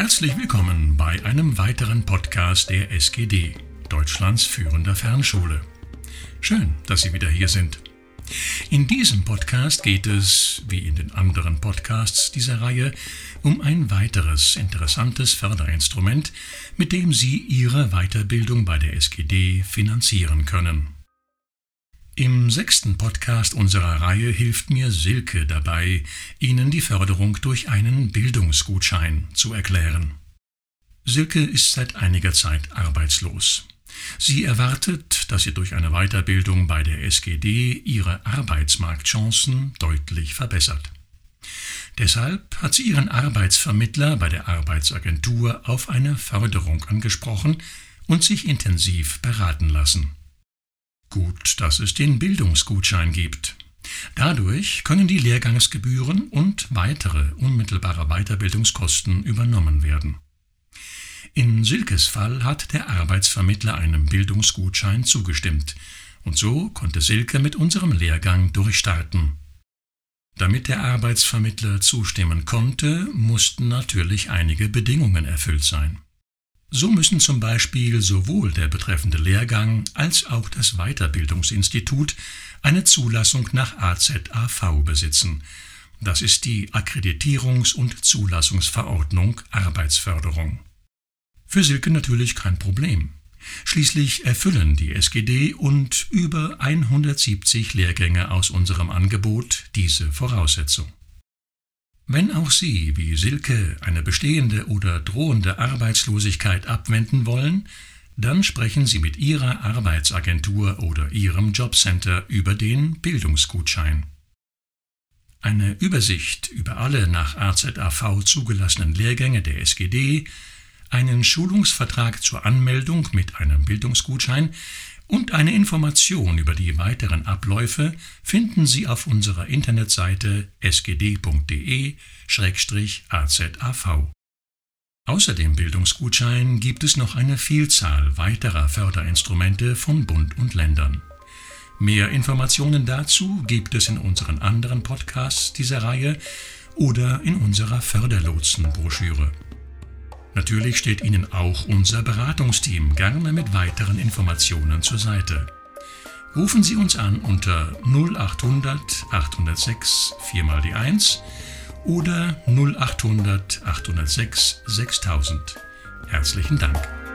Herzlich willkommen bei einem weiteren Podcast der SGD, Deutschlands führender Fernschule. Schön, dass Sie wieder hier sind. In diesem Podcast geht es, wie in den anderen Podcasts dieser Reihe, um ein weiteres interessantes Förderinstrument, mit dem Sie Ihre Weiterbildung bei der SGD finanzieren können. Im sechsten Podcast unserer Reihe hilft mir Silke dabei, Ihnen die Förderung durch einen Bildungsgutschein zu erklären. Silke ist seit einiger Zeit arbeitslos. Sie erwartet, dass sie durch eine Weiterbildung bei der SGD ihre Arbeitsmarktchancen deutlich verbessert. Deshalb hat sie ihren Arbeitsvermittler bei der Arbeitsagentur auf eine Förderung angesprochen und sich intensiv beraten lassen. Gut, dass es den Bildungsgutschein gibt. Dadurch können die Lehrgangsgebühren und weitere unmittelbare Weiterbildungskosten übernommen werden. In Silkes Fall hat der Arbeitsvermittler einem Bildungsgutschein zugestimmt, und so konnte Silke mit unserem Lehrgang durchstarten. Damit der Arbeitsvermittler zustimmen konnte, mussten natürlich einige Bedingungen erfüllt sein. So müssen zum Beispiel sowohl der betreffende Lehrgang als auch das Weiterbildungsinstitut eine Zulassung nach AZAV besitzen. Das ist die Akkreditierungs- und Zulassungsverordnung Arbeitsförderung. Für Silke natürlich kein Problem. Schließlich erfüllen die SGD und über 170 Lehrgänge aus unserem Angebot diese Voraussetzung. Wenn auch Sie, wie Silke, eine bestehende oder drohende Arbeitslosigkeit abwenden wollen, dann sprechen Sie mit Ihrer Arbeitsagentur oder Ihrem Jobcenter über den Bildungsgutschein. Eine Übersicht über alle nach AZAV zugelassenen Lehrgänge der SGD, einen Schulungsvertrag zur Anmeldung mit einem Bildungsgutschein und eine Information über die weiteren Abläufe finden Sie auf unserer Internetseite sgd.de-azav. Außer dem Bildungsgutschein gibt es noch eine Vielzahl weiterer Förderinstrumente von Bund und Ländern. Mehr Informationen dazu gibt es in unseren anderen Podcasts dieser Reihe oder in unserer Förderlotsenbroschüre. Natürlich steht Ihnen auch unser Beratungsteam gerne mit weiteren Informationen zur Seite. Rufen Sie uns an unter 0800 806 4 mal die 1 oder 0800 806 6000. Herzlichen Dank.